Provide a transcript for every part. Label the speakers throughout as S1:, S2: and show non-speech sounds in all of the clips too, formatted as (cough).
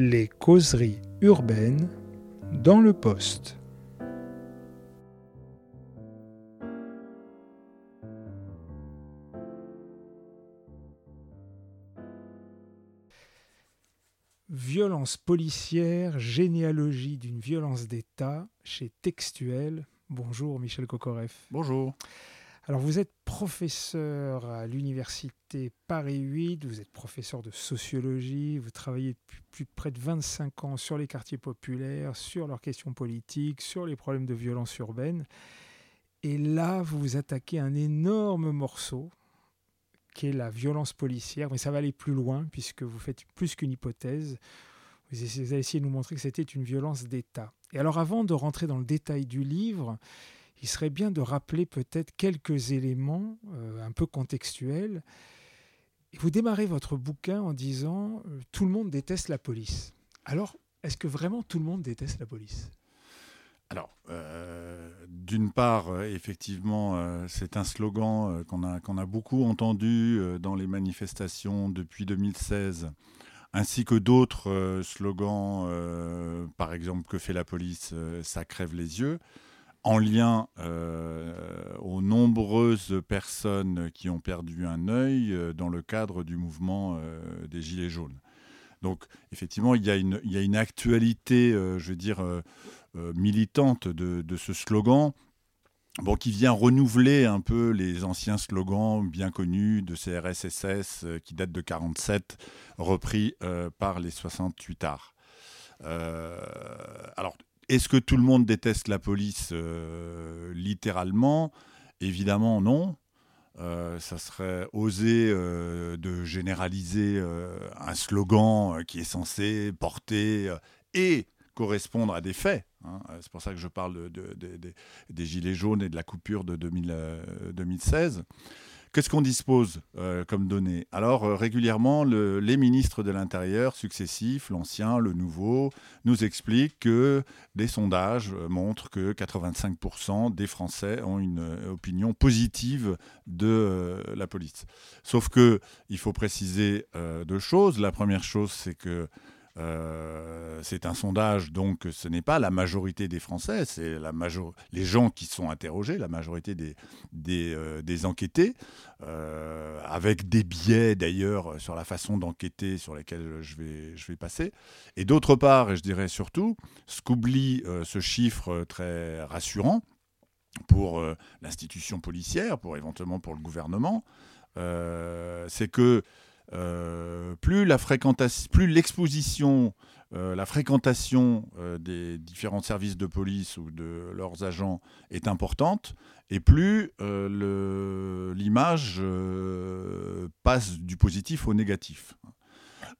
S1: Les causeries urbaines dans le poste. Violence policière, généalogie d'une violence d'État chez Textuel. Bonjour Michel Kokoreff.
S2: Bonjour.
S1: Alors vous êtes professeur à l'université Paris 8, vous êtes professeur de sociologie, vous travaillez depuis plus de près de 25 ans sur les quartiers populaires, sur leurs questions politiques, sur les problèmes de violence urbaine. Et là, vous vous attaquez à un énorme morceau qui est la violence policière, mais ça va aller plus loin puisque vous faites plus qu'une hypothèse. Vous avez essayé de nous montrer que c'était une violence d'État. Et alors avant de rentrer dans le détail du livre, il serait bien de rappeler peut-être quelques éléments euh, un peu contextuels. Vous démarrez votre bouquin en disant euh, Tout le monde déteste la police. Alors, est-ce que vraiment tout le monde déteste la police?
S2: Alors, euh, d'une part, effectivement, c'est un slogan qu'on a beaucoup entendu dans les manifestations depuis 2016, ainsi que d'autres slogans, par exemple, que fait la police, ça crève les yeux en lien euh, aux nombreuses personnes qui ont perdu un œil euh, dans le cadre du mouvement euh, des Gilets jaunes. Donc effectivement, il y a une, actualité, je veux dire, militante de, de, ce slogan. Bon, qui vient renouveler un peu les anciens slogans bien connus de CRSSS qui datent de 47, repris par les 68 arts. alors, est-ce que tout le monde déteste la police euh, littéralement? Évidemment non. Euh, ça serait oser euh, de généraliser un slogan qui est censé porter et correspondre à des faits. Hein. C'est pour ça que je parle des Gilets jaunes et de la coupure de 2016. Qu'est-ce qu'on dispose euh, comme données? Alors, euh, régulièrement, les ministres de l'Intérieur successifs, l'ancien, le nouveau, nous expliquent que des sondages euh, montrent que 85% des Français ont une opinion positive de la police. Sauf que il faut préciser deux choses. La première chose, c'est que euh, c'est un sondage, donc ce n'est pas la majorité des Français, c'est la major... les gens qui sont interrogés, la majorité des, des, euh, enquêtés, euh, avec des biais d'ailleurs sur la façon d'enquêter sur lesquels je vais, je vais passer. Et d'autre part, et je dirais surtout, ce qu'oublie ce chiffre très rassurant pour l'institution policière, pour éventuellement pour le gouvernement, c'est que plus la fréquentation, plus l'exposition, euh, la fréquentation euh, des différents services de police ou de leurs agents est importante, et plus l'image passe du positif au négatif.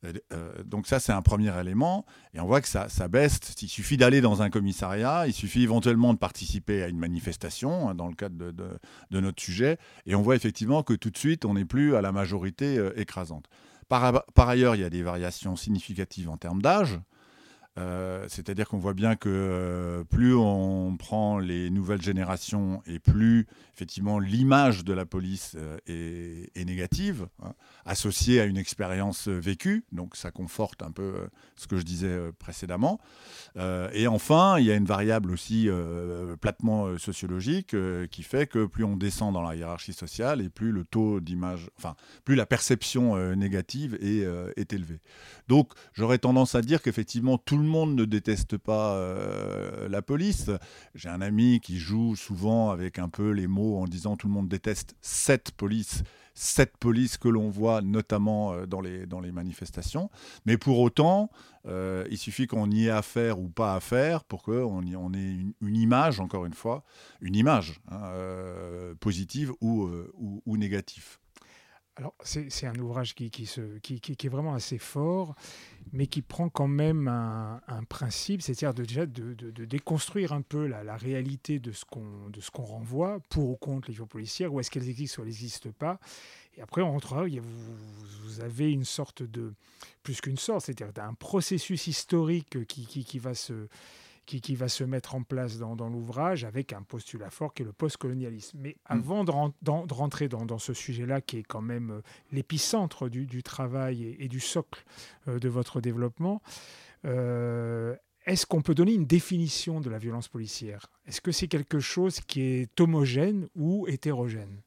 S2: Euh, euh, donc ça, c'est un premier élément. Et on voit que ça, baisse. Il suffit d'aller dans un commissariat, il suffit éventuellement de participer à une manifestation, hein, dans le cadre de, notre sujet, et on voit effectivement que tout de suite, on n'est plus à la majorité euh, écrasante. Par, ailleurs, il y a des variations significatives en termes d'âge. Euh, c'est-à-dire qu'on voit bien que euh, plus on prend les nouvelles générations et plus effectivement l'image de la police euh, est, négative, hein, associée à une expérience vécue, donc ça conforte un peu ce que je disais précédemment. et enfin, il y a une variable aussi platement sociologique qui fait que plus on descend dans la hiérarchie sociale et plus le taux d'image, enfin plus la perception négative est, élevée. Donc j'aurais tendance à dire qu'effectivement tout le le monde ne déteste pas euh, la police. J'ai un ami qui joue souvent avec un peu les mots en disant tout le monde déteste cette police, cette police que l'on voit notamment euh, dans, les, dans les manifestations. Mais pour autant, euh, il suffit qu'on y ait affaire ou pas affaire pour qu'on on ait une, image, encore une fois, une image hein, positive ou, ou, négative.
S1: Alors, c'est un ouvrage qui, qui, se, qui, qui, est vraiment assez fort mais qui prend quand même un, principe, c'est-à-dire de, déjà de, déconstruire un peu la, réalité de ce qu'on renvoie, pour ou contre les violences policières, ou est-ce qu'elles existent ou elles n'existent pas. Et après, on rentrera, vous, vous avez une sorte de, plus qu'une sorte, c'est-à-dire un processus historique qui, qui va se qui, va se mettre en place dans, l'ouvrage avec un postulat fort qui est le postcolonialisme. Mais mm. avant de, rentrer dans, ce sujet-là, qui est quand même euh, l'épicentre du, travail et, du socle euh, de votre développement, est-ce qu'on peut donner une définition de la violence policière? Est-ce que c'est quelque chose qui est homogène ou hétérogène?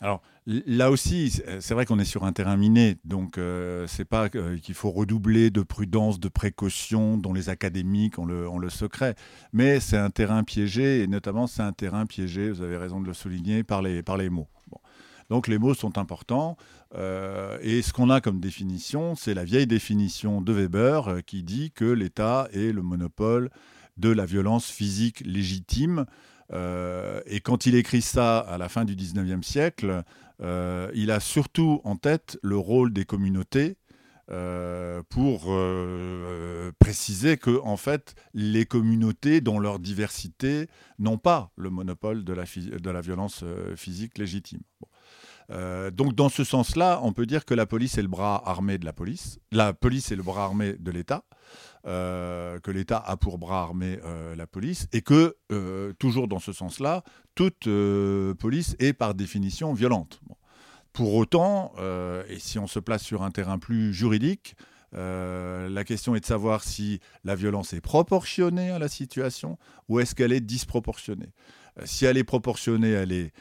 S2: Alors là aussi, c'est vrai qu'on est sur un terrain miné, donc euh, c'est pas euh, qu'il faut redoubler de prudence, de précaution, dont les académiques ont le, secret, mais c'est un terrain piégé, et notamment c'est un terrain piégé, vous avez raison de le souligner, par les, par les mots. Donc les mots sont importants, euh, et ce qu'on a comme définition, c'est la vieille définition de Weber qui dit que l'État est le monopole de la violence physique légitime euh, et quand il écrit ça à la fin du 19e siècle, euh, il a surtout en tête le rôle des communautés euh, pour préciser que en fait les communautés dans leur diversité n'ont pas le monopole de la, de la violence physique légitime. Donc dans ce sens-là, on peut dire que la police est le bras armé de la police, la police est le bras armé de l'État, euh, que l'État a pour bras armé euh, la police, et que, euh, toujours dans ce sens-là, toute police est par définition violente. Pour autant, et si on se place sur un terrain plus juridique, la question est de savoir si la violence est proportionnée à la situation ou est-ce qu'elle est disproportionnée. si elle est proportionnée, elle est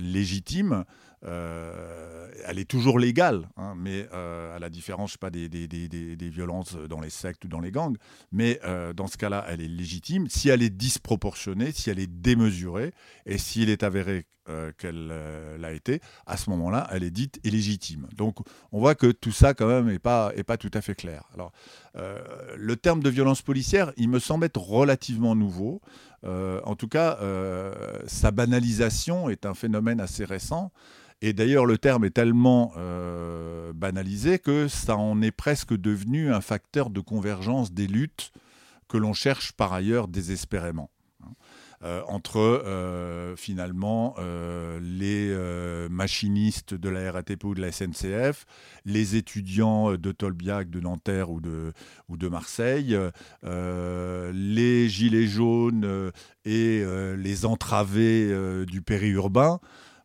S2: légitime. Euh, elle est toujours légale, hein, mais euh, à la différence, pas, des, des, violences dans les sectes ou dans les gangs. Mais euh, dans ce cas-là, elle est légitime. Si elle est disproportionnée, si elle est démesurée, et s'il est avéré qu'elle l'a été, à ce moment-là, elle est dite illégitime. Donc, on voit que tout ça, quand même, n'est pas, pas tout à fait clair. Alors, le terme de violence policière, il me semble être relativement nouveau. En tout cas, sa banalisation est un phénomène assez récent. Et d'ailleurs, le terme est tellement euh, banalisé que ça en est presque devenu un facteur de convergence des luttes que l'on cherche par ailleurs désespérément. Euh, entre euh, finalement les machinistes de la RATP ou de la SNCF, les étudiants de Tolbiac, de Nanterre ou de, Marseille, les gilets jaunes et les entravés du périurbain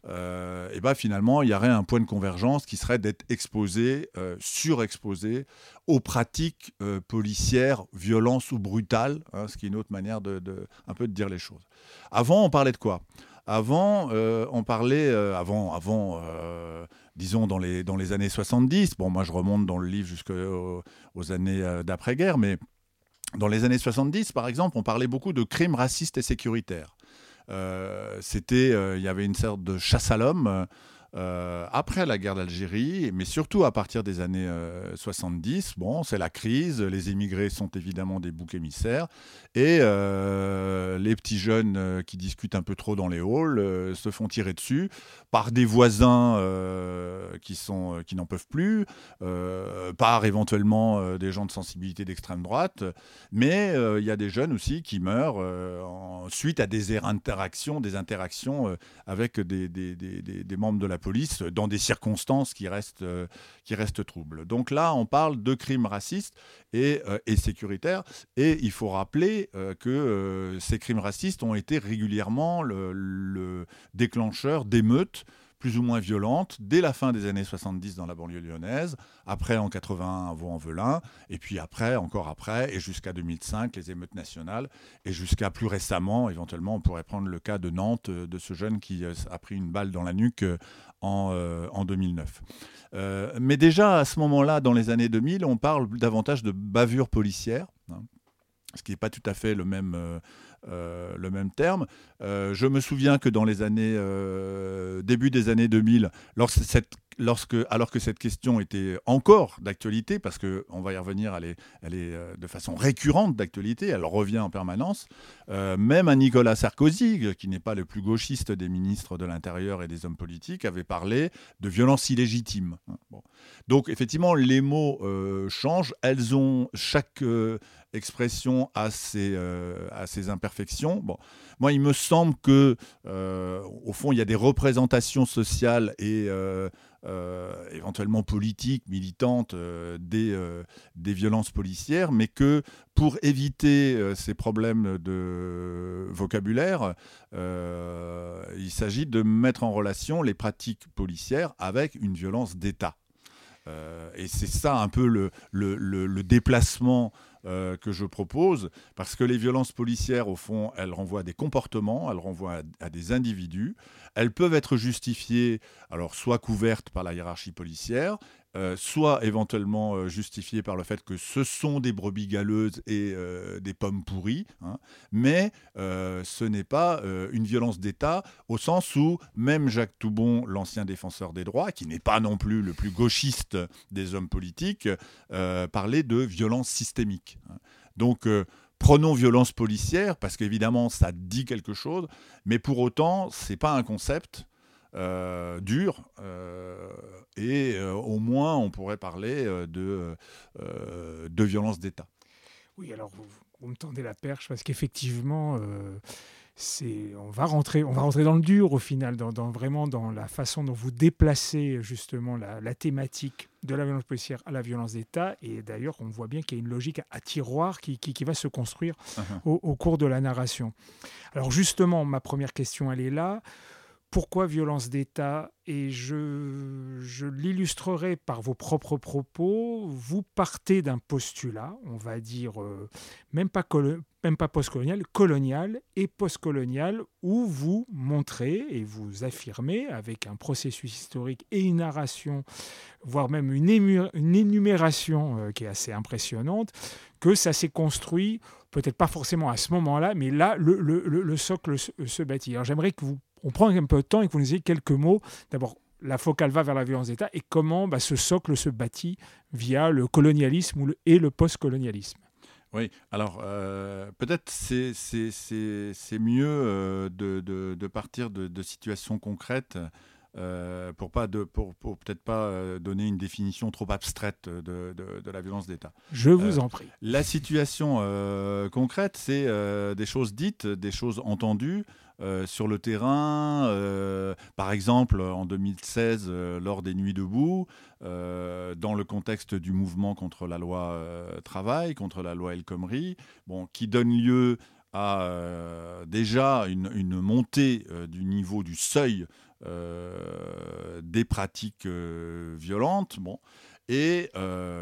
S2: euh, eh ben finalement, il y aurait un point de convergence qui serait d'être exposé, euh, surexposé aux pratiques euh, policières, violences ou brutales, hein, ce qui est une autre manière de, un peu de dire les choses. Avant, on parlait de quoi? Avant, on parlait, avant, avant disons dans les, dans les années 70, bon moi je remonte dans le livre jusqu'aux aux années d'après-guerre, mais dans les années 70, par exemple, on parlait beaucoup de crimes racistes et sécuritaires. Euh, c'était, euh, il y avait une sorte de chasse à l'homme. Euh, après la guerre d'Algérie, mais surtout à partir des années 70. Bon, c'est la crise, les émigrés sont évidemment des boucs émissaires, et les petits jeunes qui discutent un peu trop dans les halls se font tirer dessus par des voisins qui, sont, qui n'en peuvent plus, par éventuellement des gens de sensibilité d'extrême droite, mais il y a des jeunes aussi qui meurent suite à des interactions, des interactions avec des membres de la police dans des circonstances qui restent, euh, qui restent troubles. Donc là, on parle de crimes racistes et, euh, et sécuritaires. Et il faut rappeler euh, que ces crimes racistes ont été régulièrement le déclencheur d'émeutes plus ou moins violente dès la fin des années 70 dans la banlieue lyonnaise, après en 81 à Vaux-en-Velin, et puis après, encore après, et jusqu'à 2005, les émeutes nationales, et jusqu'à plus récemment, éventuellement, on pourrait prendre le cas de Nantes, euh, de ce jeune qui euh, a pris une balle dans la nuque euh, en, en 2009. mais déjà, à ce moment-là, dans les années 2000, on parle davantage de bavure policière. Ce qui n'est pas tout à fait le même, euh, même terme. Euh, je me souviens que dans les années, euh, début des années 2000, lorsque cette lorsque, alors que cette question était encore d'actualité, parce qu'on va y revenir, elle est, est de façon récurrente d'actualité, elle revient en permanence, même un Nicolas Sarkozy, qui n'est pas le plus gauchiste des ministres de l'Intérieur et des hommes politiques, avait parlé de violence illégitime. Donc effectivement, les mots changent, elles ont chaque expression à ses, euh, ses imperfections. Bon, moi, il me semble que, euh, au fond, il y a des représentations sociales et euh, éventuellement politiques, militantes des, des violences policières, mais que pour éviter ces problèmes de vocabulaire, il s'agit de mettre en relation les pratiques policières avec une violence d'État. et c'est ça un peu le, le déplacement que je propose, parce que les violences policières, au fond, elles renvoient à des comportements, elles renvoient à, des individus. Elles peuvent être justifiées, alors soit couvertes par la hiérarchie policière, euh, soit éventuellement euh, justifiées par le fait que ce sont des brebis galeuses et euh, des pommes pourries, hein. mais ce n'est pas une violence d'État au sens où même Jacques Toubon, l'ancien défenseur des droits, qui n'est pas non plus le plus gauchiste des hommes politiques, parlait de violence systémique. Hein. Donc Prenons violence policière, parce qu'évidemment, ça dit quelque chose, mais pour autant, ce n'est pas un concept euh, dur, euh, et euh, au moins, on pourrait parler de, de violence d'État.
S1: Oui, alors vous, me tendez la perche, parce qu'effectivement, on va rentrer, on va rentrer dans le dur au final, dans, vraiment dans la façon dont vous déplacez justement la, thématique de la violence policière à la violence d'État. Et d'ailleurs, on voit bien qu'il y a une logique à, tiroir qui, va se construire uh-huh. au, au, cours de la narration. Alors justement, ma première question, elle est là. Pourquoi violence d'État Et je, je l'illustrerai par vos propres propos. Vous partez d'un postulat, on va dire, euh, même pas, même pas postcolonial, colonial et postcolonial, où vous montrez et vous affirmez, avec un processus historique et une narration, voire même une, une énumération euh, qui est assez impressionnante, que ça s'est construit, peut-être pas forcément à ce moment-là, mais là, le, le, le socle se, se bâtit. Alors j'aimerais que vous on prend un peu de temps et que vous nous disiez quelques mots. D'abord, la focale va vers la violence d'État et comment bah, ce socle se bâtit via le colonialisme et le postcolonialisme.
S2: Oui, alors euh, peut-être c'est, c'est, mieux euh, de, de, partir de, situations concrètes euh, pour, pas de, pour, peut-être pas donner une définition trop abstraite de, de la violence d'État.
S1: Je vous en prie.
S2: La situation concrète, c'est des choses dites, des choses entendues. Euh, sur le terrain. Euh, par exemple, en 2016, euh, lors des Nuits debout, dans le contexte du mouvement contre la loi travail, contre la loi El Khomri, bon, qui donne lieu à déjà une, montée du niveau du seuil des pratiques violentes. Bon, et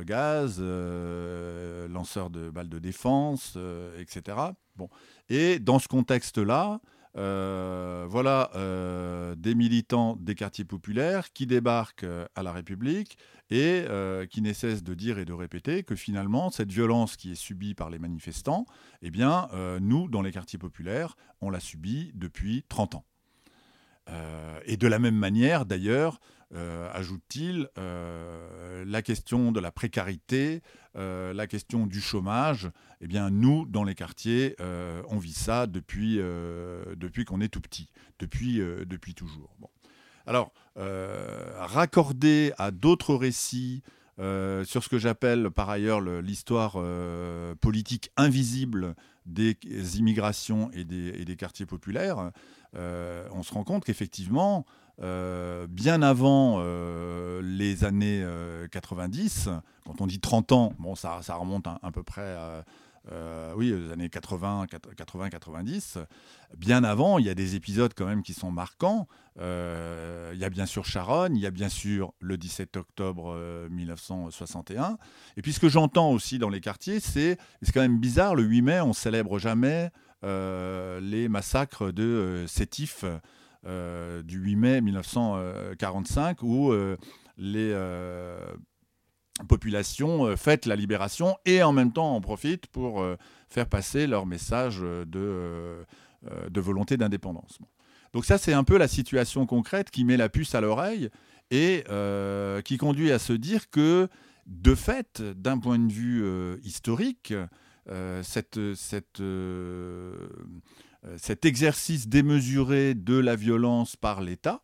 S2: gaz, lanceur de balles de défense, etc. Bon. Et dans ce contexte-là, voilà euh, des militants des quartiers populaires qui débarquent euh, à la République et qui ne cessent de dire et de répéter que finalement, cette violence qui est subie par les manifestants, eh bien, nous, dans les quartiers populaires, on l'a subie depuis 30 ans. et de la même manière, d'ailleurs, euh, ajoute-t-il, euh, la question de la précarité, euh, la question du chômage, eh bien nous, dans les quartiers, on vit ça depuis, depuis qu'on est tout petit, depuis, depuis toujours. Bon. Alors, raccordé à d'autres récits, sur ce que j'appelle par ailleurs l'histoire politique invisible des immigrations et des, et des quartiers populaires, on se rend compte qu'effectivement, euh, bien avant euh, les années 90, euh, quand on dit 30 ans, bon, ça, remonte à, peu près oui, aux années 80, 80, 90. Bien avant, il y a des épisodes quand même qui sont marquants. il y a bien sûr Sharon, il y a bien sûr le 17 octobre 1961. Et puis ce que j'entends aussi dans les quartiers, c'est c'est quand même bizarre. Le 8 mai, on célèbre jamais les massacres de Sétif euh, du 8 mai 1945 où euh, les euh, populations fêtent la libération et en même temps en profitent pour faire passer leur message de, volonté d'indépendance. Donc ça, c'est un peu la situation concrète qui met la puce à l'oreille et qui conduit à se dire que, de fait, d'un point de vue historique, cette, cet exercice démesuré de la violence par l'État,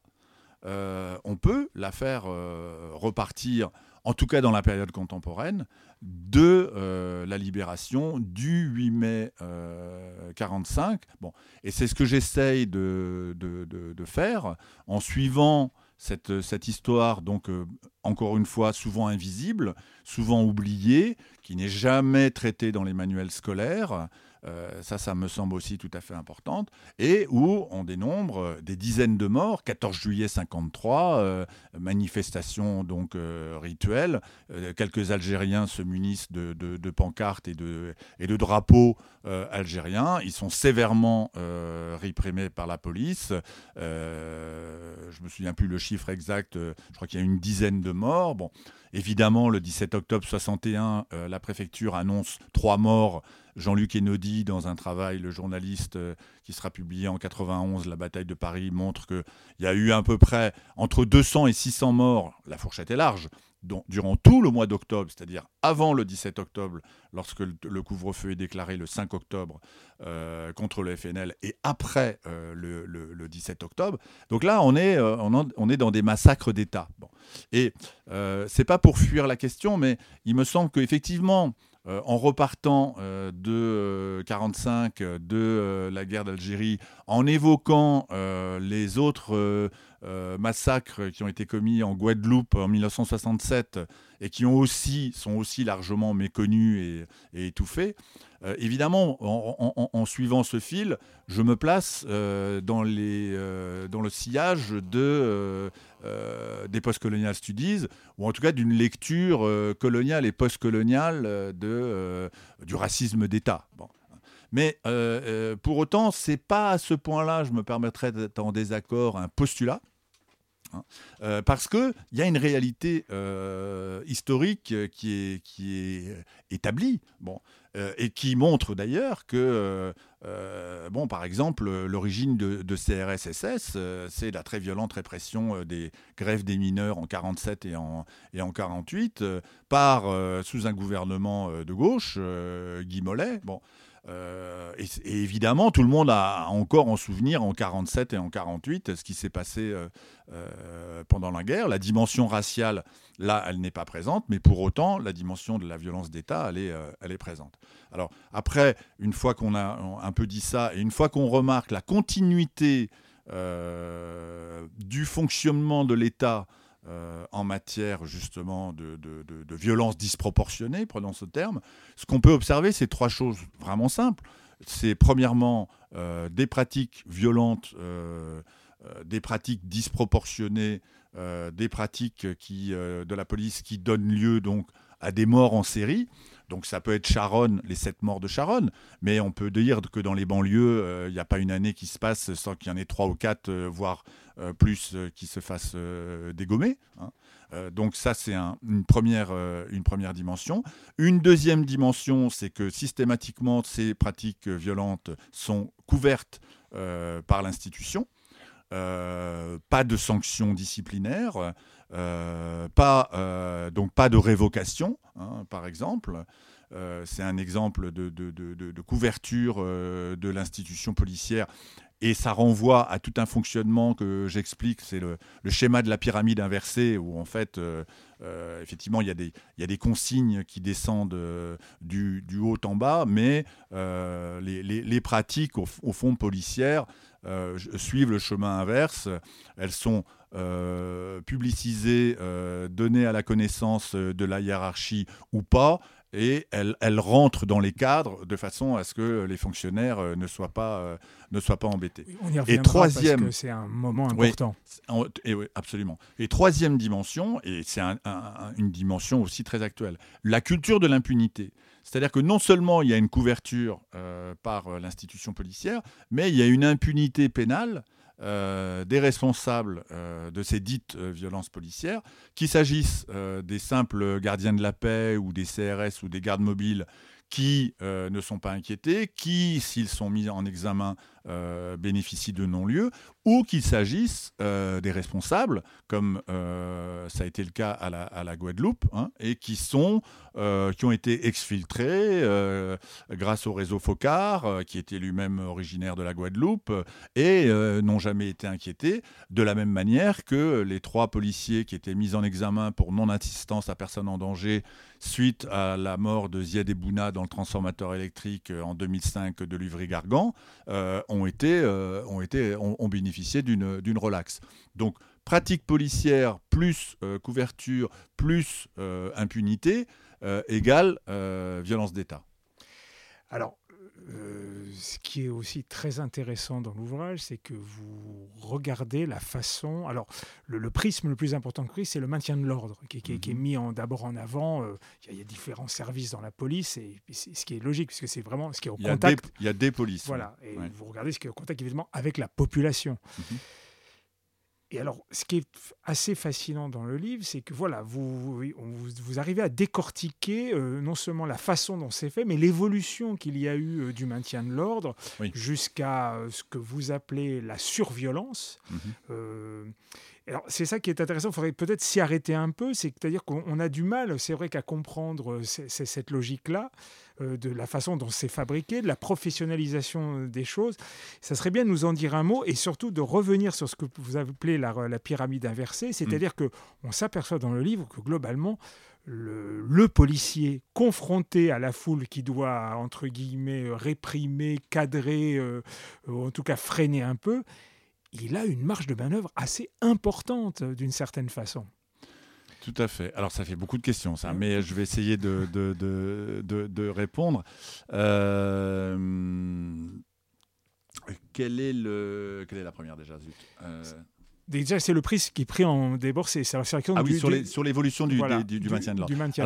S2: euh, on peut la faire euh, repartir, en tout cas dans la période contemporaine, de la libération du 8 mai 1945. Bon, et c'est ce que j'essaye de, de, faire en suivant cette, cette histoire, donc encore une fois souvent invisible, souvent oubliée, qui n'est jamais traitée dans les manuels scolaires. Ça, ça me semble aussi tout à fait importante, et où on dénombre des dizaines de morts, 14 juillet 53, manifestation donc rituelle, quelques Algériens se munissent de, de, pancartes et de, et de drapeaux algériens, ils sont sévèrement réprimés par la police, je me souviens plus le chiffre exact, je crois qu'il y a une dizaine de morts, bon, Évidemment, le 17 octobre 61, euh, la préfecture annonce trois morts. Jean-Luc Enodi, dans un travail, le journaliste euh, qui sera publié en 91, La bataille de Paris, montre qu'il y a eu à peu près entre 200 et 600 morts. La fourchette est large durant tout le mois d'octobre, c'est-à-dire avant le 17 octobre, lorsque le, couvre-feu est déclaré le 5 octobre euh, contre le FNL, et après euh, le, 17 octobre. Donc là, on est, euh, on, est dans des massacres d'État. Bon. Et c'est pas pour fuir la question, mais il me semble qu'effectivement, en repartant de 45, de la guerre d'Algérie, en évoquant les autres euh, massacres qui ont été commis en Guadeloupe en 1967 et qui ont aussi, sont aussi largement méconnus et, étouffés. Euh, évidemment, en, suivant ce fil, je me place euh, dans, les, dans le sillage de, des postcolonial studies, ou en tout cas d'une lecture coloniale et postcoloniale de, du racisme d'État. Bon. Mais pour autant, c'est pas à ce point-là, je me permettrai d'être en désaccord, un postulat. Hein. Euh, parce qu'il y a une réalité euh, historique qui est, qui est établie, bon, euh, et qui montre d'ailleurs que, bon, par exemple, l'origine de, de CRSSS, c'est la très violente répression des grèves des mineurs en 47 et en, et en 48 par, sous un gouvernement de gauche, Guy Mollet. Bon, euh, et, évidemment, tout le monde a encore en souvenir en 47 et en 48 ce qui s'est passé euh, euh, pendant la guerre. La dimension raciale, là, elle n'est pas présente, mais pour autant, la dimension de la violence d'État, elle elle est présente. Alors après, une fois qu'on a un peu dit ça, et une fois qu'on remarque la continuité du fonctionnement de l'État euh, en matière justement de, violence disproportionnée, prenons ce terme, ce qu'on peut observer, c'est trois choses vraiment simples. C'est premièrement euh, des pratiques violentes, euh, des pratiques disproportionnées, des pratiques qui, de la police qui donnent lieu donc à des morts en série. Donc ça peut être Charonne, les sept morts de Charonne, mais on peut dire que dans les banlieues, il n'y a pas une année qui se passe sans qu'il y en ait trois ou quatre, voire euh, plus euh, qui se fasse euh, dégommer. Hein. donc ça, c'est une, première, une première dimension. Une deuxième dimension, c'est que systématiquement, ces pratiques violentes sont couvertes par l'institution. pas de sanctions disciplinaires, pas, donc pas de révocation, hein, par exemple. c'est un exemple de couverture de l'institution policière et ça renvoie à tout un fonctionnement que j'explique, c'est le, schéma de la pyramide inversée, où en fait, euh, euh, effectivement, il y, a des, consignes qui descendent euh, du, haut en bas, mais les, pratiques, au, fond, policières, suivent le chemin inverse. Elles sont publicisées, données à la connaissance de la hiérarchie ou pas et elle, elle, rentre dans les cadres de façon à ce que les fonctionnaires euh, ne soient pas, euh, ne soient pas embêtés.
S1: On y et troisième, parce que c'est un moment important.
S2: et oui, absolument. Et troisième dimension, et c'est une dimension aussi très actuelle, la culture de l'impunité. C'est-à-dire que non seulement il y a une couverture euh, par l'institution policière, mais il y a une impunité pénale euh, des responsables euh, de ces dites euh, violences policières, qu'il s'agisse des simples gardiens de la paix ou des CRS ou des gardes mobiles qui ne sont pas inquiétés, qui, s'ils sont mis en examen, bénéficient de non-lieu, ou qu'il s'agisse des responsables, comme ça a été le cas à la, Guadeloupe, hein, et qui, sont, qui ont été exfiltrés grâce au réseau FOCAR, qui était lui-même originaire de la Guadeloupe, et n'ont jamais été inquiétés, de la même manière que les trois policiers qui étaient mis en examen pour non-assistance à personne en danger suite à la mort de Ziad Ebouna dans le transformateur électrique en 2005 de Luvry-Gargan, ont, été, ont bénéficié d'une relaxe. Donc, pratique policière plus euh, couverture plus euh, impunité euh, égale violence d'État.
S1: Alors, euh, ce qui est aussi très intéressant dans l'ouvrage, c'est que vous regardez la façon. Alors, le, prisme le plus important que c'est le maintien de l'ordre, qui, est mhm. mis d'abord en avant. Euh, il y, a différents services dans la police, et, ce qui est logique, puisque c'est vraiment ce qui est au contact.
S2: Il y a des polices.
S1: Voilà, et vous regardez ce qui est au contact, évidemment, avec la population. Mhm. Et alors, ce qui est assez fascinant dans le livre, c'est que voilà, vous, vous, arrivez à décortiquer euh, non seulement la façon dont c'est fait, mais l'évolution qu'il y a eu euh, du maintien de l'ordre jusqu'à euh, ce que vous appelez la surviolence. Mhm. Alors, c'est ça qui est intéressant. Il faudrait peut-être s'y arrêter un peu. C'est-à-dire qu'on a du mal, c'est vrai, qu'à comprendre cette logique-là. Euh, de la façon dont c'est fabriqué, de la professionnalisation euh, des choses. Ça serait bien de nous en dire un mot et surtout de revenir sur ce que vous appelez la, la pyramide inversée, c'est-à-dire qu'on mm. que on s'aperçoit dans le livre que globalement, le, policier confronté à la foule qui doit, entre guillemets, réprimer, cadrer, euh, en tout cas freiner un peu, il a une marge de manœuvre assez importante d'une certaine façon.
S2: Tout à fait. Alors, ça fait beaucoup de questions, ça, mais je vais essayer de, de, de, de, répondre. Euh, quelle, est le... quelle est la première déjà
S1: euh, Déjà, c'est le prix qui est pris en débord, c'est la
S2: ah oui, sur l'évolution du, du, du, maintien de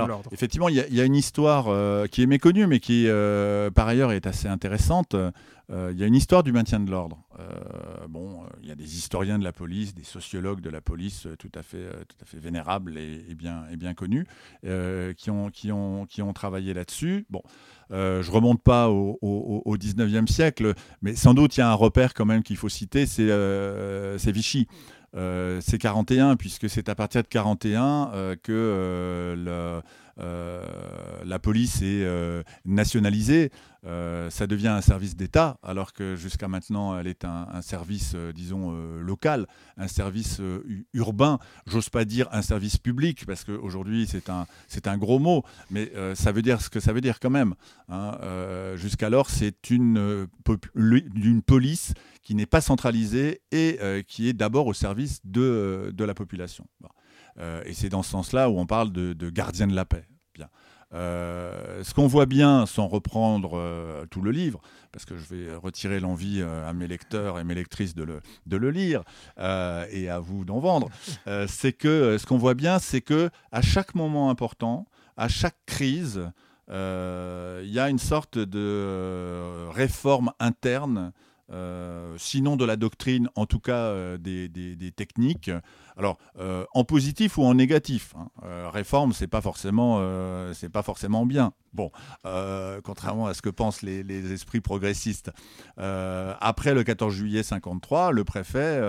S2: l'ordre. Effectivement, il y, y, a une histoire euh, qui est méconnue, mais qui, par ailleurs, est assez intéressante. Euh, il y a une histoire du maintien de l'ordre. Euh, bon, euh, il y a des historiens de la police, des sociologues de la police tout à fait, tout à fait vénérables et, bien, et bien connus, qui, ont, qui, ont, qui ont travaillé là-dessus. Bon, je remonte pas au, au, 19e siècle, mais sans doute il y a un repère quand même qu'il faut citer, c'est Vichy. c'est 41, puisque c'est à partir de 41 que le, la police est euh, nationalisée, euh, ça devient un service d'État, alors que jusqu'à maintenant, elle est un, service, disons, local, un service urbain. J'ose pas dire un service public, parce qu'aujourd'hui, c'est un, un gros mot, mais ça veut dire ce que ça veut dire quand même. Hein. Jusqu'alors, c'est une, police qui n'est pas centralisée et qui est d'abord au service de, de la population. Euh, et c'est dans ce sens-là où on parle de, gardien de la paix. Bien. Euh, ce qu'on voit bien, sans reprendre euh, tout le livre, parce que je vais retirer l'envie à mes lecteurs et mes lectrices de le, de le lire et à vous d'en vendre, c'est que ce qu'on voit bien, c'est que à chaque moment important, à chaque crise, il y a une sorte de réforme interne euh, sinon de la doctrine, en tout cas euh, des, techniques. Alors, euh, en positif ou en négatif. Hein. réforme, c'est pas forcément, pas forcément bien. Bon, contrairement à ce que pensent les, esprits progressistes. après le 14 juillet 53, le préfet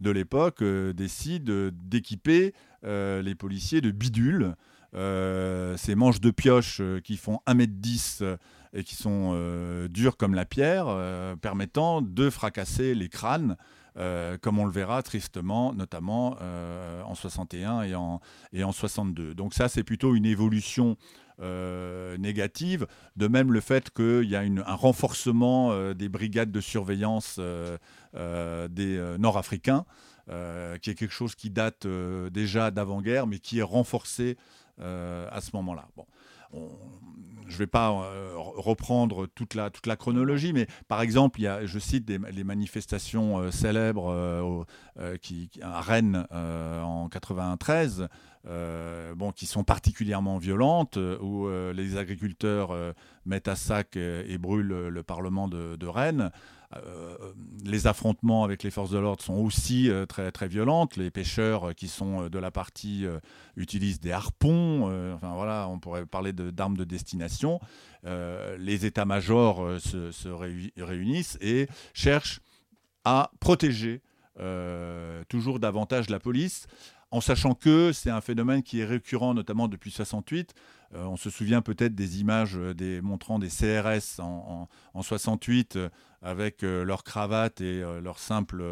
S2: de l'époque décide d'équiper les policiers de bidules. ces manches de pioche qui font 1m10 et qui sont euh, durs comme la pierre, euh, permettant de fracasser les crânes, euh, comme on le verra tristement, notamment en 61 et en, et en 62. Donc ça, c'est plutôt une évolution négative. De même, le fait qu'il y a un renforcement des brigades de surveillance des Nord-Africains, qui est quelque chose qui date déjà d'avant-guerre, mais qui est renforcé à ce moment-là. Bon je ne vais pas euh, reprendre toute la, toute la chronologie, mais par exemple, il y a, je cite les manifestations euh, célèbres euh, qui, à Rennes en 93, bon, qui sont particulièrement violentes, où les agriculteurs mettent à sac et, brûlent le Parlement de Rennes. Euh, les affrontements avec les forces de l'ordre sont aussi euh, très, très violentes. Les pêcheurs euh, qui sont de la partie utilisent des harpons. enfin voilà, on pourrait parler d'armes de, destination. les états-majors se, se, réunissent et cherchent à protéger toujours davantage la police en sachant que c'est un phénomène qui est récurrent, notamment depuis 68. On se souvient peut-être des images des, montrant des CRS en, en 68 avec euh, leur cravate et euh, leur simple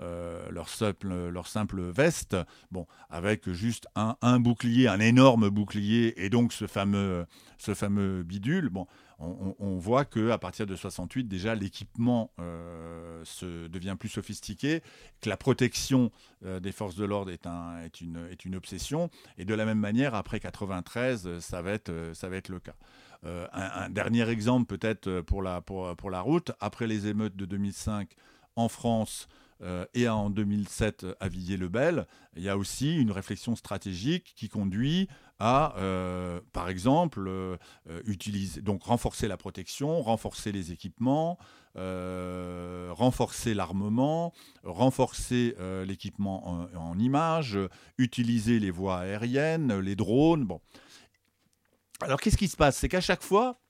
S2: euh, leur, simple, leur veste, bon, avec juste un, bouclier, un énorme bouclier, et donc ce fameux, ce fameux bidule. On, voit que à partir de 68, déjà l'équipement euh, se devient plus sophistiqué, que la protection euh, des forces de l'ordre est, une, obsession, et de la même manière, après 93, ça va être, ça va être le cas. un, dernier exemple peut-être pour la, pour, pour la route, après les émeutes de 2005 en France, euh, et en 2007 à Villiers-le-Bel, il y a aussi une réflexion stratégique qui conduit à, euh, par exemple, euh, utiliser, donc renforcer la protection, renforcer les équipements, renforcer l'armement, renforcer l'équipement en, en, images, utiliser les voies aériennes, les drones. Bon. Alors qu'est-ce qui se passe? C'est qu'à chaque fois,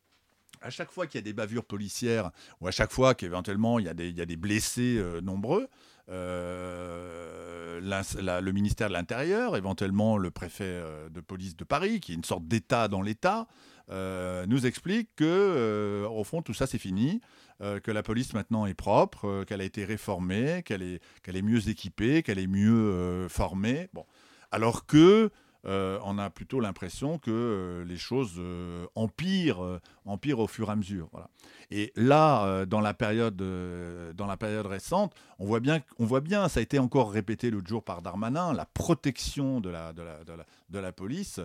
S2: à chaque fois qu'il y a des bavures policières ou à chaque fois qu'éventuellement il, y a des, blessés euh, nombreux, euh, le ministère de l'Intérieur, éventuellement le préfet euh, de police de Paris, qui est une sorte d'État dans l'État, nous explique que, au fond, tout ça c'est fini, que la police maintenant est propre, qu'elle a été réformée, qu'elle est, est mieux équipée, qu'elle est mieux formée. Bon. Alors que euh, on a plutôt l'impression que euh, les choses euh, empirent, empirent au fur et à mesure. Et là, dans, la période, dans la période récente, on voit, bien, on voit bien, ça a été encore répété l'autre jour par Darmanin, la protection de la, police,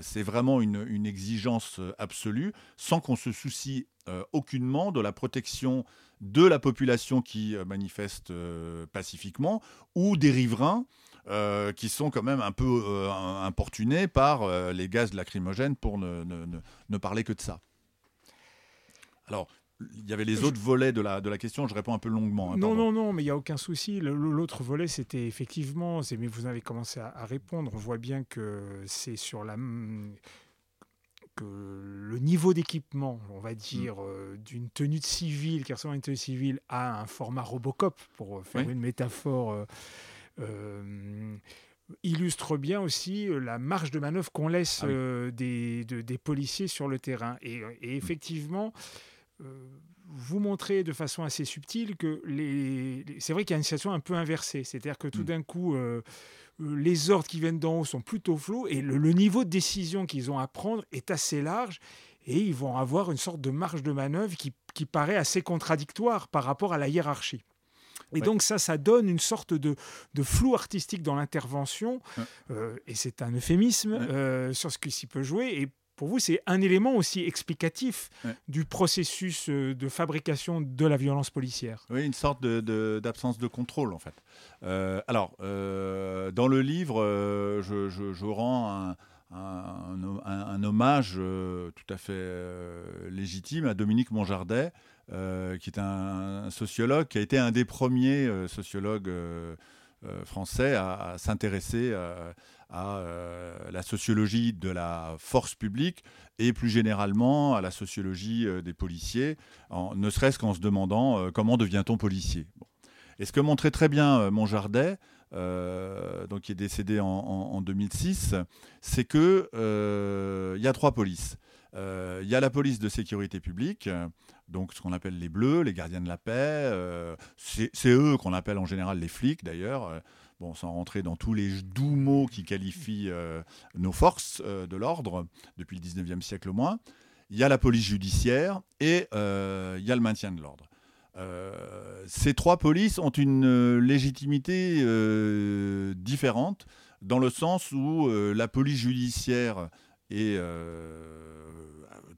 S2: c'est vraiment une, exigence absolue, sans qu'on se soucie aucunement de la protection de la population qui manifeste pacifiquement ou des riverains euh, qui sont quand même un peu euh, importunés par euh, les gaz lacrymogènes pour ne, ne, ne, parler que de ça. Alors, il y avait les autres volets de la, de la question, je réponds un peu longuement.
S1: Hein, non, non, non, mais il n'y a aucun souci. L'autre volet, c'était effectivement, mais vous avez commencé à, répondre, on voit bien que c'est sur la que le niveau d'équipement, on va dire, mm. d'une tenue de civile, qui ressemble à une tenue civile, a un format Robocop, pour faire une métaphore euh, illustre bien aussi euh, la marge de manœuvre qu'on laisse ah euh, des, des, policiers sur le terrain. Et, effectivement, vous montrez de façon assez subtile que les, c'est vrai qu'il y a une situation un peu inversée. C'est-à-dire que tout mm. d'un coup, les ordres qui viennent d'en haut sont plutôt flous et le, le niveau de décision qu'ils ont à prendre est assez large et ils vont avoir une sorte de marge de manœuvre qui, qui paraît assez contradictoire par rapport à la hiérarchie. Et donc ça, ça donne une sorte de, flou artistique dans l'intervention, euh, et c'est un euphémisme euh, sur ce qui s'y peut jouer. Et pour vous, c'est un élément aussi explicatif du processus euh, de fabrication de la violence policière.
S2: Oui, une sorte d'absence de, contrôle, en fait. alors, dans le livre, je, rends un, hommage tout à fait légitime à Dominique Monjardet, euh, qui est un, sociologue, qui a été un des premiers euh, sociologues euh, français à, s'intéresser à, la sociologie de la force publique et plus généralement à la sociologie des policiers, ne serait-ce qu'en se demandant comment devient-on policier. Et ce que montrait très bien Montjardet, donc qui est décédé en 2006, c'est qu'il y a trois polices. Il y a la police de sécurité publique, donc ce qu'on appelle les bleus, les gardiens de la paix. Euh, c'est eux qu'on appelle en général les flics d'ailleurs. Euh, bon, sans rentrer dans tous les doux mots qui qualifient euh, nos forces de l'ordre depuis le 19e siècle au moins. Il y a la police judiciaire et il y a le maintien de l'ordre. ces trois polices ont une légitimité différente dans le sens où la police judiciaire est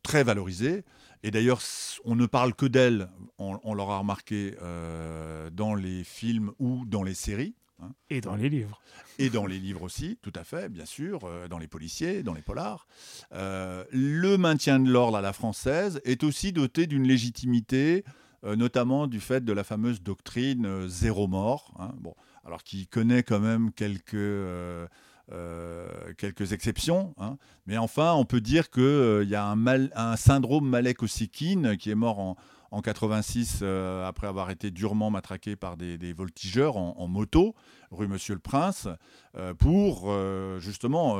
S2: très valorisée. Et d'ailleurs, on ne parle que d'elle, on, l'aura remarqué euh, dans les films ou dans les séries.
S1: Hein. Et dans les livres.
S2: Et dans les livres aussi, tout à fait, bien sûr, euh, dans les policiers, dans les polars. Euh, le maintien de l'ordre à la française est aussi doté d'une légitimité, notamment du fait de la fameuse doctrine zéro mort, hein. bon, alors qui connaît quand même quelques euh, quelques exceptions. Hein. Mais enfin, on peut dire qu'il euh, y a un, syndrome Malek Ossikin qui est mort en, en 86 euh, après avoir été durement matraqué par des, voltigeurs en, moto rue Monsieur le Prince pour justement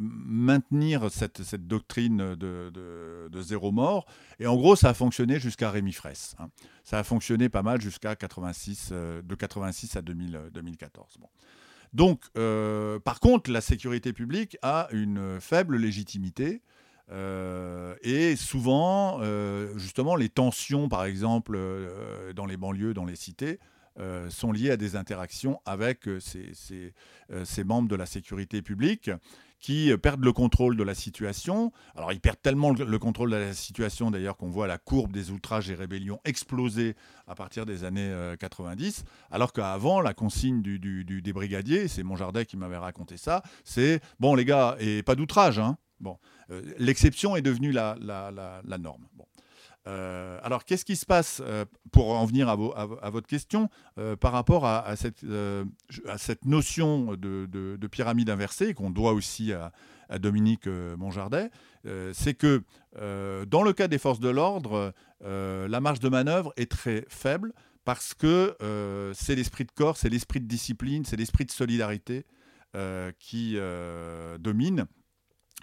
S2: maintenir cette, doctrine de, zéro mort et en gros ça a fonctionné jusqu'à Rémi Fraisse hein. ça a fonctionné pas mal jusqu'à 86 de 86 à 2014 bon. Donc, euh, par contre, la sécurité publique a une faible légitimité et souvent, justement, les tensions, par exemple, dans les banlieues, dans les cités, sont liées à des interactions avec ces, membres de la sécurité publique qui euh, perdent le contrôle de la situation. Alors ils perdent tellement le, contrôle de la situation d'ailleurs qu'on voit la courbe des outrages et rébellions exploser à partir des années 90, euh, alors qu'avant la consigne du, des brigadiers, c'est Monjardet qui m'avait raconté ça, c'est bon les gars, et pas d'outrage. Hein. Bon, euh, l'exception est devenue la, la, la norme. Euh, alors, qu'est-ce qui se passe, euh, pour en venir à, votre question, euh, par rapport à, cette, notion de, pyramide inversée, qu'on doit aussi à, Dominique Monjardet C'est que dans le cas des forces de l'ordre, la marge de manœuvre est très faible parce que c'est l'esprit de corps, c'est l'esprit de discipline, c'est l'esprit de solidarité qui domine.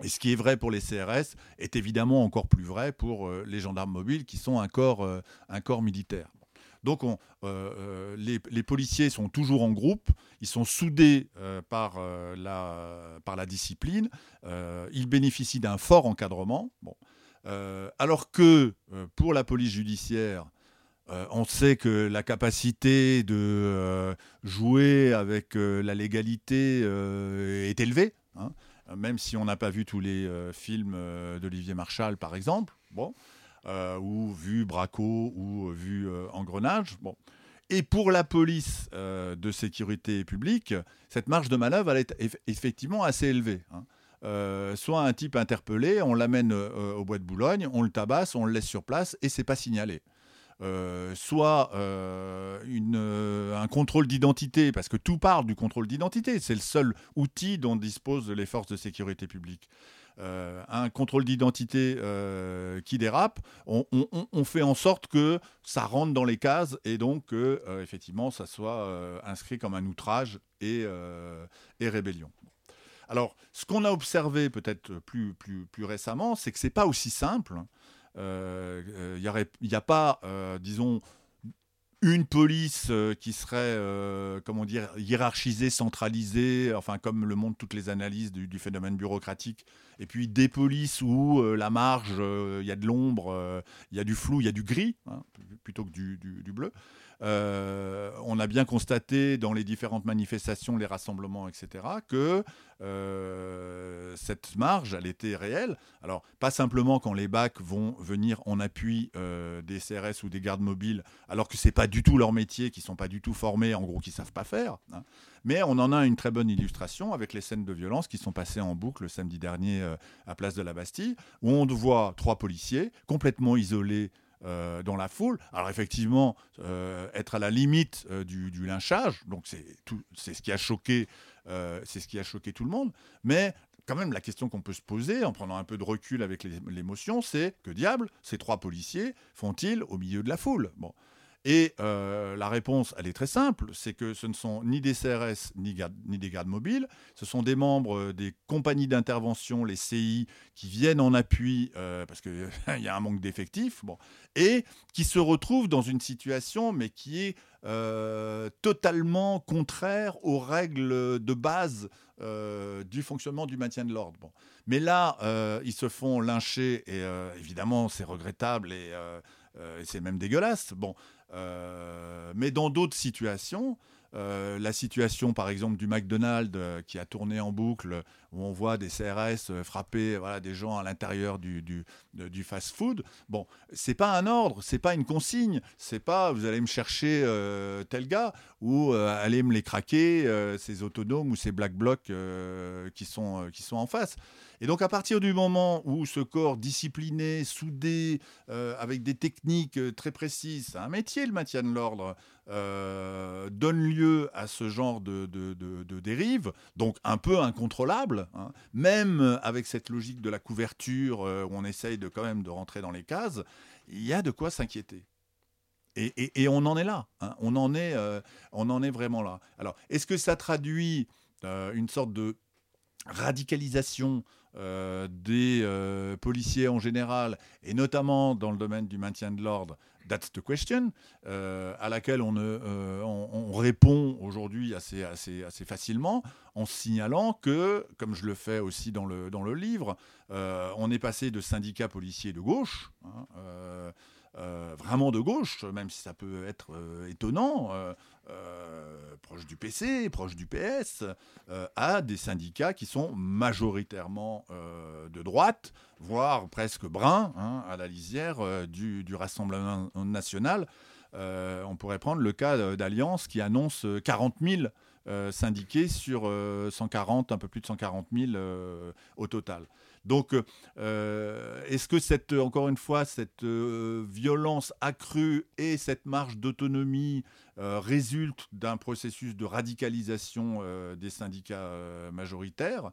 S2: Et ce qui est vrai pour les CRS est évidemment encore plus vrai pour euh, les gendarmes mobiles qui sont un corps, euh, un corps militaire. Donc euh, les, policiers sont toujours en groupe, ils sont soudés par, la, par la discipline, ils bénéficient d'un fort encadrement. Bon. alors que pour la police judiciaire, on sait que la capacité de jouer avec la légalité est élevée. Hein. Euh, même si on n'a pas vu tous les euh, films euh, d'Olivier Marchal, par exemple, bon, ou vu Braco, ou vu Engrenage. Bon. Et pour la police de sécurité publique, cette marge de manœuvre elle est effectivement assez élevée. Hein. soit un type interpellé, on l'amène au bois de Boulogne, on le tabasse, on le laisse sur place et c'est pas signalé. Euh, soit euh, euh, un contrôle d'identité, parce que tout parle du contrôle d'identité, c'est le seul outil dont disposent les forces de sécurité publique. un contrôle d'identité qui dérape, on, fait en sorte que ça rentre dans les cases et donc que effectivement ça soit inscrit comme un outrage et, rébellion. Alors, ce qu'on a observé peut-être plus, plus, plus récemment, c'est que c'est pas aussi simple il euh, n'y euh, a pas, euh, disons, une police qui serait, comment dire, hiérarchisée, centralisée, enfin comme le montrent toutes les analyses du, phénomène bureaucratique, et puis des polices où la marge, il y a de l'ombre, il y a du flou, il y a du gris, hein, plutôt que du, du bleu. Euh, on a bien constaté dans les différentes manifestations, les rassemblements, etc., que euh, cette marge, elle était réelle. Alors, pas simplement quand les bacs vont venir en appui euh, des CRS ou des gardes mobiles, alors que ce n'est pas du tout leur métier, qui ne sont pas du tout formés, en gros, qui ne savent pas faire. Hein. Mais on en a une très bonne illustration avec les scènes de violence qui sont passées en boucle le samedi dernier à Place de la Bastille, où on voit trois policiers complètement isolés euh, dans la foule. Alors effectivement, euh, être à la limite euh, du, lynchage, donc c'est ce qui a choqué, c'est ce qui a choqué tout le monde. Mais quand même, la question qu'on peut se poser en prenant un peu de recul avec l'émotion, c'est que diable, ces trois policiers font-ils au milieu de la foule? Bon. Et euh, la réponse, elle est très simple, c'est que ce ne sont ni des CRS ni, des gardes mobiles, ce sont des membres euh, des compagnies d'intervention, les CI, qui viennent en appui euh, parce qu'il (laughs) y a un manque d'effectifs, bon, et qui se retrouvent dans une situation, mais qui est totalement contraire aux règles de base du fonctionnement du maintien de l'ordre. Bon. Mais là, ils se font lyncher, et évidemment, c'est regrettable et, et c'est même dégueulasse. Bon, mais dans d'autres situations, euh, la situation par exemple du McDonald's euh, qui a tourné en boucle, où on voit des CRS frapper voilà, des gens à l'intérieur du, du, du fast-food. Bon, c'est pas un ordre, c'est pas une consigne, c'est pas vous allez me chercher tel gars ou allez me les craquer, ces autonomes ou ces black blocs qui, sont, qui sont en face. Et donc à partir du moment où ce corps discipliné, soudé, euh, avec des techniques euh, très précises, c'est un métier le maintien de l'ordre, euh, donne lieu à ce genre de, de, dérive, donc un peu incontrôlable, hein, même avec cette logique de la couverture où on essaye de quand même de rentrer dans les cases, il y a de quoi s'inquiéter. Et, on en est là, hein. on, en est, on en est vraiment là. Alors, est-ce que ça traduit une sorte de radicalisation euh, des euh, policiers en général, et notamment dans le domaine du maintien de l'ordre, That's the question, à laquelle on, on, répond aujourd'hui assez, facilement en signalant que, comme je le fais aussi dans le, dans le livre, on est passé de syndicats policiers de gauche. Hein, euh, vraiment de gauche, même si ça peut être euh, étonnant, euh, proche du PC, proche du PS, à des syndicats qui sont majoritairement de droite, voire presque bruns, hein, à la lisière du, du, Rassemblement national. on pourrait prendre le cas d'Alliance qui annonce 40 000 syndiqués sur 140, un peu plus de 140 000 au total. Donc, euh, est-ce que cette, encore une fois, cette euh, violence accrue et cette marge d'autonomie euh, résulte d'un processus de radicalisation des syndicats majoritaires?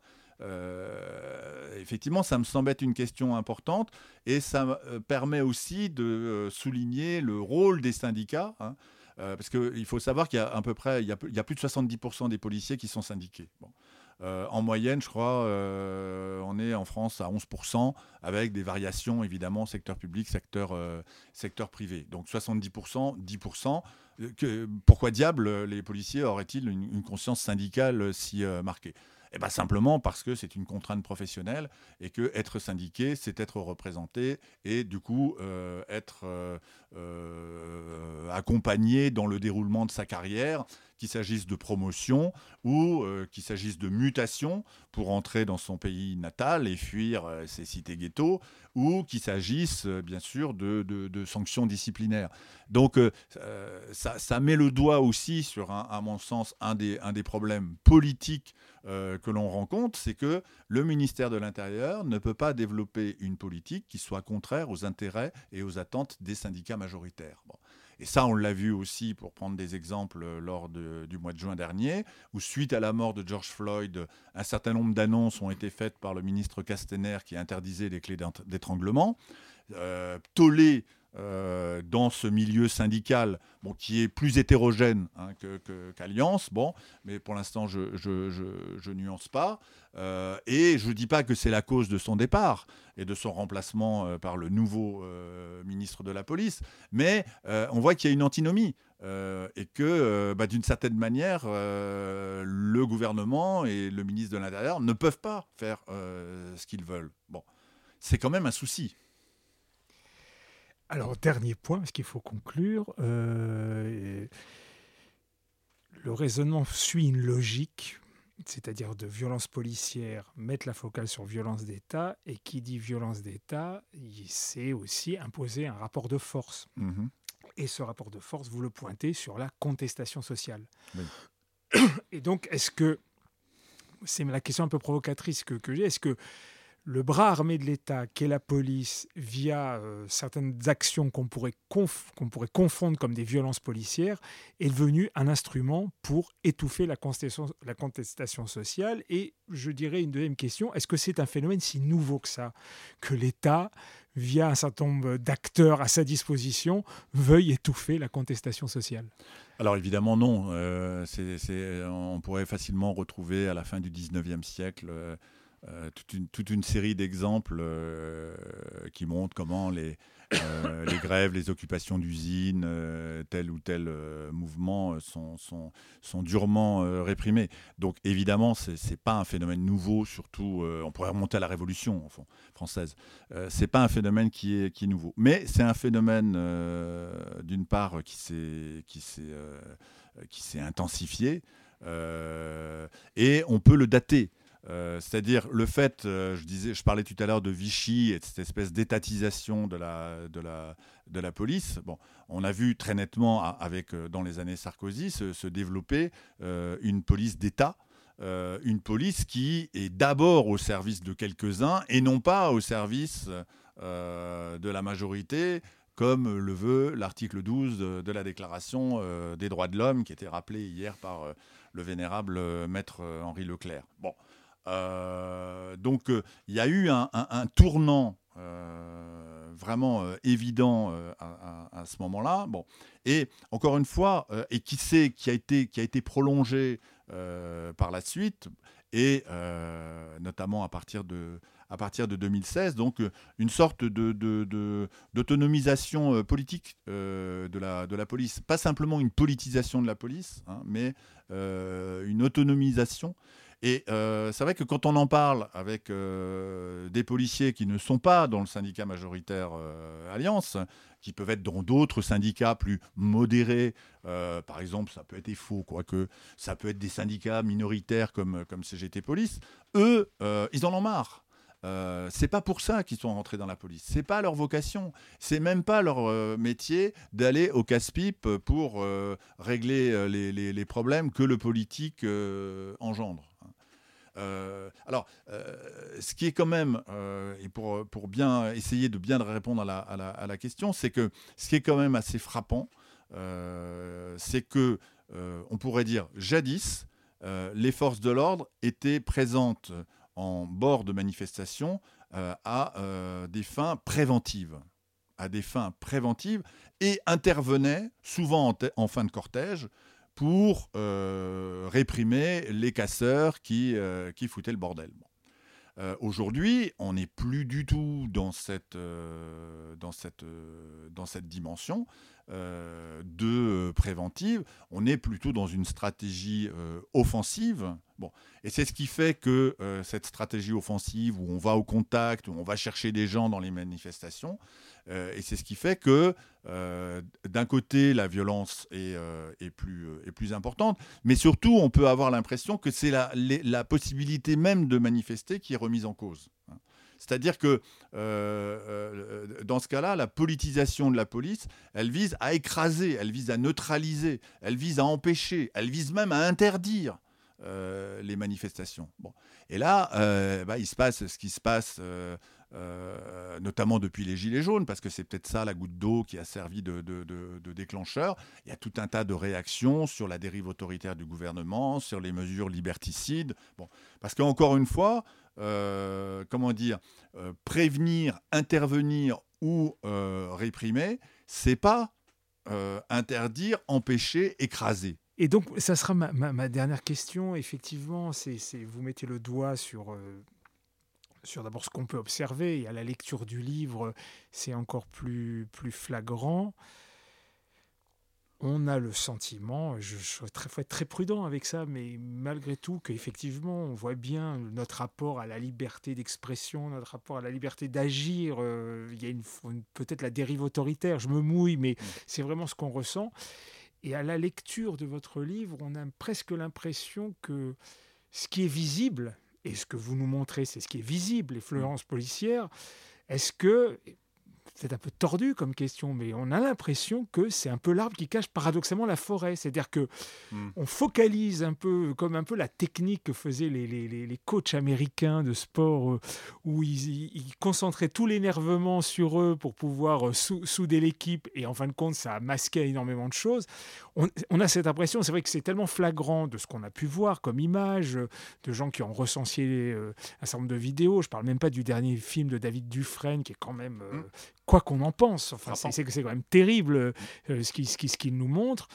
S2: Effectivement, ça me semble être une question importante et ça permet aussi de souligner le rôle des syndicats. Hein, parce qu'il faut savoir qu'il y a à peu près il y a, y a plus de 70% des policiers qui sont syndiqués. Euh, en moyenne, je crois, euh, on est en France à 11%, avec des variations évidemment secteur public, secteur, euh, secteur privé. Donc 70%, 10%. Que, pourquoi diable les policiers auraient-ils une, conscience syndicale si marquée? Eh ben simplement parce que c'est une contrainte professionnelle et que être syndiqué, c'est être représenté et du coup être accompagné dans le déroulement de sa carrière qu'il s'agisse de promotion ou euh, qu'il s'agisse de mutation pour entrer dans son pays natal et fuir euh, ses cités ghettos, ou qu'il s'agisse euh, bien sûr de, sanctions disciplinaires. Donc ça, met le doigt aussi sur, à mon sens, un des, un des problèmes politiques que l'on rencontre, c'est que le ministère de l'Intérieur ne peut pas développer une politique qui soit contraire aux intérêts et aux attentes des syndicats majoritaires. Et ça, on l'a vu aussi, pour prendre des exemples, euh, lors du mois de juin dernier, où suite à la mort de George Floyd, un certain nombre d'annonces ont été faites par le ministre Castaner qui interdisait les clés d'étranglement. Euh, euh, dans ce milieu syndical, qui est plus hétérogène hein, qu'Alliance, bon, mais pour l'instant, je, je, nuance pas. Euh, et je ne dis pas que c'est la cause de son départ et de son remplacement euh, par le nouveau ministre de la police, mais on voit qu'il y a une antinomie. et que, bah, d'une certaine manière, le gouvernement et le ministre de l'Intérieur ne peuvent pas faire ce qu'ils veulent. Bon, c'est quand même un souci.
S1: Alors, dernier point, parce qu'il faut conclure. Euh, le raisonnement suit une logique, c'est-à-dire de violence policière, mettre la focale sur violence d'État, et qui dit violence d'État, c'est aussi imposer un rapport de force. Mhm. Et ce rapport de force, vous le pointez sur la contestation sociale. Et donc, est-ce que, c'est la question un peu provocatrice que, que j'ai, est-ce que le bras armé de l'État, qu'est la police, via euh, certaines actions qu'on pourrait, confondre comme des violences policières, est devenu un instrument pour étouffer la contestation, la contestation sociale. Et je dirais une deuxième question, est-ce que c'est un phénomène si nouveau que ça, que l'État, via un certain nombre d'acteurs à sa disposition, veuille étouffer la contestation sociale?
S2: Alors évidemment non. Euh, on pourrait facilement retrouver à la fin du 19e siècle euh, euh, toute, une, série d'exemples euh, qui montrent comment les, euh, les grèves, les occupations d'usines, tel ou tel mouvement sont, durement réprimés. Donc évidemment, ce n'est pas un phénomène nouveau, surtout, on pourrait remonter à la Révolution française. ce n'est pas un phénomène qui est nouveau. Mais c'est un phénomène, d'une part, qui s'est intensifié, et on peut le dater. Euh, c'est-à-dire le fait, euh, je, disais, je parlais tout à l'heure de Vichy et de cette espèce d'étatisation de la, police. On a vu très nettement, avec, euh, dans les années Sarkozy, se, développer une police d'État. une police qui est d'abord au service de quelques-uns et non pas au service de la majorité, comme le veut l'article 12 de, la Déclaration des droits de l'homme, qui était rappelé hier par le vénérable maître Henri Leclerc. Donc euh, il y a eu un, tournant euh, vraiment évident à, ce moment-là. Bon. Et encore une fois, et qui sait, qui a été, qui a été prolongé par la suite, et notamment à partir de, à partir de 2016, donc une sorte d'autonomisation politique de, la, de la police. Pas simplement une politisation de la police, hein, mais une autonomisation et euh, c'est vrai que quand on en parle avec euh, des policiers qui ne sont pas dans le syndicat majoritaire euh, Alliance, qui peuvent être dans d'autres syndicats plus modérés, par exemple, ça peut être faux, quoique ça peut être des syndicats minoritaires comme, CGT Police, eux, ils en ont marre. Euh, c'est pas pour ça qu'ils sont rentrés dans la police. C'est pas leur vocation. C'est même pas leur métier d'aller au casse-pipe pour régler les, problèmes que le politique engendre. Euh, alors, euh, ce qui est quand même, euh, et pour, bien essayer de bien répondre à la, à la, question, c'est que ce qui est quand même assez frappant, c'est que, on pourrait dire, jadis, les forces de l'ordre étaient présentes en bord de manifestation à des fins préventives à des fins préventives et intervenaient souvent en fin de cortège pour euh, réprimer les casseurs qui, euh, qui foutaient le bordel. Euh, aujourd'hui, on n'est plus du tout dans cette, dans cette, dans cette dimension de préventive, on est plutôt dans une stratégie offensive. Bon. Et c'est ce qui fait que cette stratégie offensive, où on va au contact, où on va chercher des gens dans les manifestations, et c'est ce qui fait que, euh, d'un côté, la violence est, euh, plus, est, plus, importante, mais surtout, on peut avoir l'impression que c'est la, possibilité même de manifester qui est remise en cause. C'est-à-dire que dans ce cas-là, la politisation de la police, elle vise à écraser, elle vise à neutraliser, elle vise à empêcher, elle vise même à interdire les manifestations. Bon. Et là, bah, il se passe ce qui se passe euh, notamment depuis les Gilets jaunes, parce que c'est peut-être ça la goutte d'eau qui a servi de, déclencheur. Il y a tout un tas de réactions sur la dérive autoritaire du gouvernement, sur les mesures liberticides. Bon, parce qu'encore une fois, euh, comment dire, euh, prévenir, intervenir ou réprimer, c'est pas interdire, empêcher, écraser.
S1: Et donc, ça sera ma, dernière question. Effectivement, c'est vous mettez le doigt sur sur d'abord ce qu'on peut observer, et à la lecture du livre, c'est encore plus, plus flagrant. On a le sentiment, je, je très, faut être très prudent avec ça, mais malgré tout, qu'effectivement, on voit bien notre rapport à la liberté d'expression, notre rapport à la liberté d'agir. Euh, il y a une, peut-être la dérive autoritaire, je me mouille, mais c'est vraiment ce qu'on ressent. Et à la lecture de votre livre, on a presque l'impression que ce qui est visible, et ce que vous nous montrez, c'est ce qui est visible, les fleurances policières. Est-ce que, c'est un peu tordu comme question, mais on a l'impression que c'est un peu l'arbre qui cache paradoxalement la forêt. C'est-à-dire que hmm. on focalise un peu, comme un peu la technique que faisaient les, les, les coachs américains de sport, euh, où ils, ils, concentraient tout l'énervement sur eux pour pouvoir euh, souder l'équipe, et en fin de compte, ça a masqué énormément de choses. On, on a cette impression, c'est vrai que c'est tellement flagrant de ce qu'on a pu voir comme image, de gens qui ont recensé euh, un certain nombre de vidéos. Je parle même pas du dernier film de David Dufresne, qui est quand même hmm quoi qu'on en pense. Enfin, c'est quand même terrible euh, ce qu'il ce qui, ce nous montre.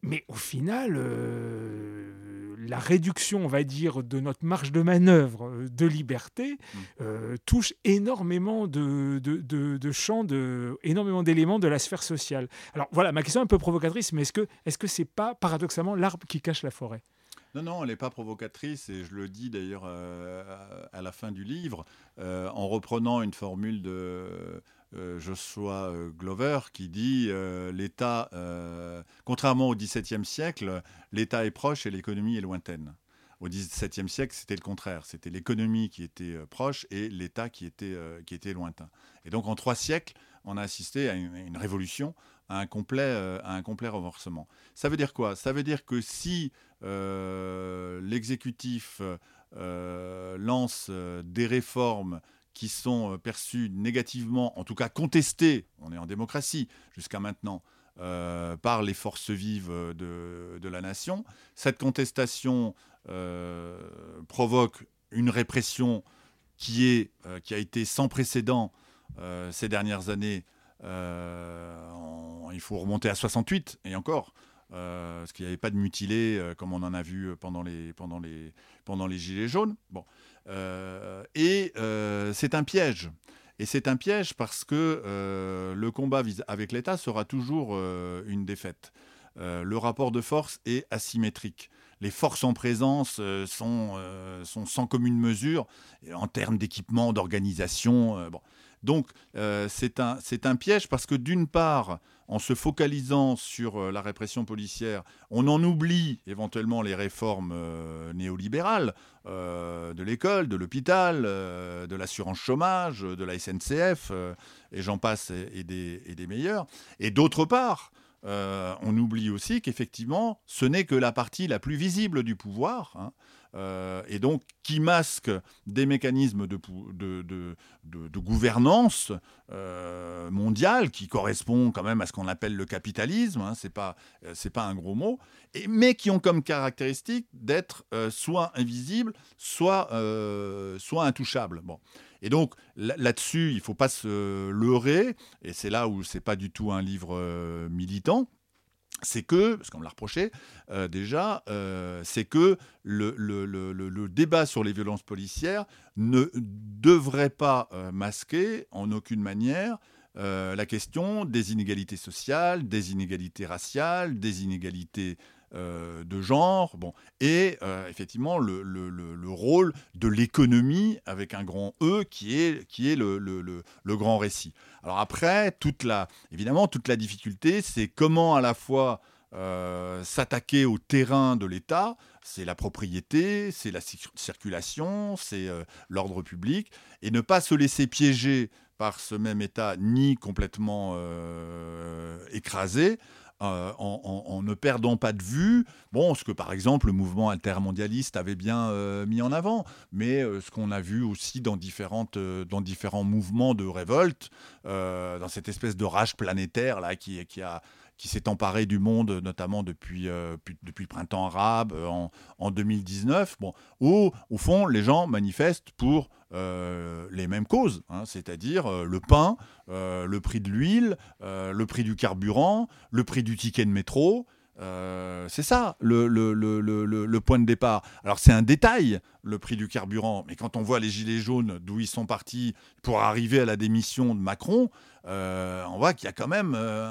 S1: Mais au final, euh, la réduction, on va dire, de notre marge de manœuvre euh, de liberté mmh. touche énormément de, de, de, champs, de, énormément d'éléments de la sphère sociale. Alors voilà, ma question est un peu provocatrice, mais est-ce que est-ce que c'est pas paradoxalement l'arbre qui cache la forêt?
S2: Non, non, elle n'est pas provocatrice, et je le dis d'ailleurs à la fin du livre, en reprenant une formule de Joshua euh, Glover qui dit euh, l'État, contrairement au XVIIe siècle, l'État est proche et l'économie est lointaine. Au XVIIe siècle, c'était le contraire. C'était l'économie qui était proche et l'État qui était, qui était lointain. Et donc, en trois siècles, on a assisté à une, révolution, à un, complet, à un complet renversement. Ça veut dire quoi? Ça veut dire que si l'exécutif lance des réformes qui sont euh, perçus négativement, en tout cas contestés, on est en démocratie jusqu'à maintenant, euh, par les forces vives de, de, la nation. Cette contestation euh, provoque une répression qui, est, qui a été sans précédent ces dernières années, il faut remonter à 68 et encore. parce qu'il n'y avait pas de mutilés comme on en a vu pendant les, pendant les, pendant les Gilets jaunes. Bon. Et c'est un piège. Et c'est un piège parce que le combat avec l'État sera toujours une défaite. le rapport de force est asymétrique les forces en présence euh, sont, euh, sont sans commune mesure en termes d'équipement, d'organisation. Euh. Donc c'est un, piège parce que d'une part, en se focalisant sur la répression policière, on en oublie éventuellement les réformes néolibérales de l'école, de l'hôpital, de l'assurance chômage, de la SNCF, et j'en passe, et des, et des meilleurs. Et d'autre part, euh, on oublie aussi qu'effectivement, ce n'est que la partie la plus visible du pouvoir, hein, euh, et donc qui masque des mécanismes de, gouvernance euh, mondiale qui correspondent quand même à ce qu'on appelle le capitalisme, hein, c'est pas, un gros mot, mais qui ont comme caractéristique d'être soit invisibles, soit, soit intouchables. Bon. Et donc là-dessus, il ne faut pas se leurrer, et c'est là où c'est pas du tout un livre euh, militant c'est que, parce qu'on me l'a reproché euh, déjà, euh, c'est que le, débat sur les violences policières ne devrait pas masquer en aucune manière la question des inégalités sociales, des inégalités raciales, des inégalités euh, de genre, bon, et euh, effectivement le, rôle de l'économie avec un grand E qui est, qui est le, grand récit. Alors après, toute la, évidemment, toute la difficulté, c'est comment à la fois euh, s'attaquer au terrain de l'État, c'est la propriété, c'est la circulation, c'est l'ordre public, et ne pas se laisser piéger par ce même État ni complètement écrasé, euh, en, ne perdant pas de vue bon, ce que par exemple le mouvement altermondialiste avait bien euh, mis en avant, mais euh, ce qu'on a vu aussi dans, différentes, dans différents mouvements de révolte, dans cette espèce de rage planétaire là, qui, qui a qui s'est emparé du monde, notamment depuis, depuis le printemps arabe en, en 2019, bon, où, au fond, les gens manifestent pour euh, les mêmes causes, hein, c'est-à-dire euh, le pain, euh, le prix de l'huile, le prix du carburant, le prix du ticket de métro. c'est ça le, le, le, point de départ. Alors c'est un détail, le prix du carburant, mais quand on voit les gilets jaunes, d'où ils sont partis pour arriver à la démission de Macron, euh, on voit qu'il y a quand même euh,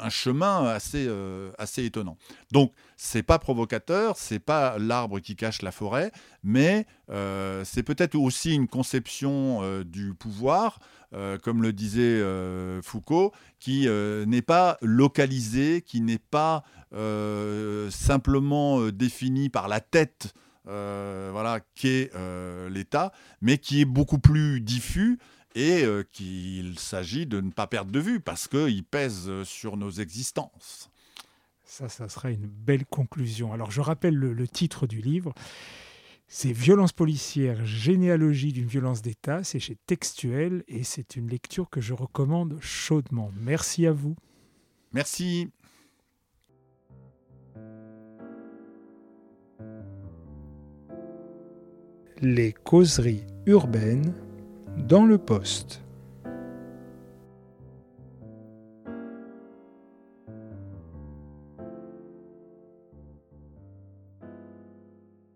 S2: un, chemin assez, euh, assez étonnant. Donc, c'est pas provocateur, c'est pas l'arbre qui cache la forêt, mais c'est peut-être aussi une conception du pouvoir, comme le disait Foucault, qui n'est pas localisé, qui n'est pas simplement défini par la tête. Voilà, qu'est l'État, mais qui est beaucoup plus diffus et euh, qu'il s'agit de ne pas perdre de vue parce qu'il pèse sur nos existences.
S1: Ça, ça sera une belle conclusion. Alors je rappelle le, titre du livre. C'est Violence policière, généalogie d'une violence d'État. C'est chez Textuel et c'est une lecture que je recommande chaudement. Merci à vous.
S2: Merci.
S1: Les causeries urbaines dans le poste.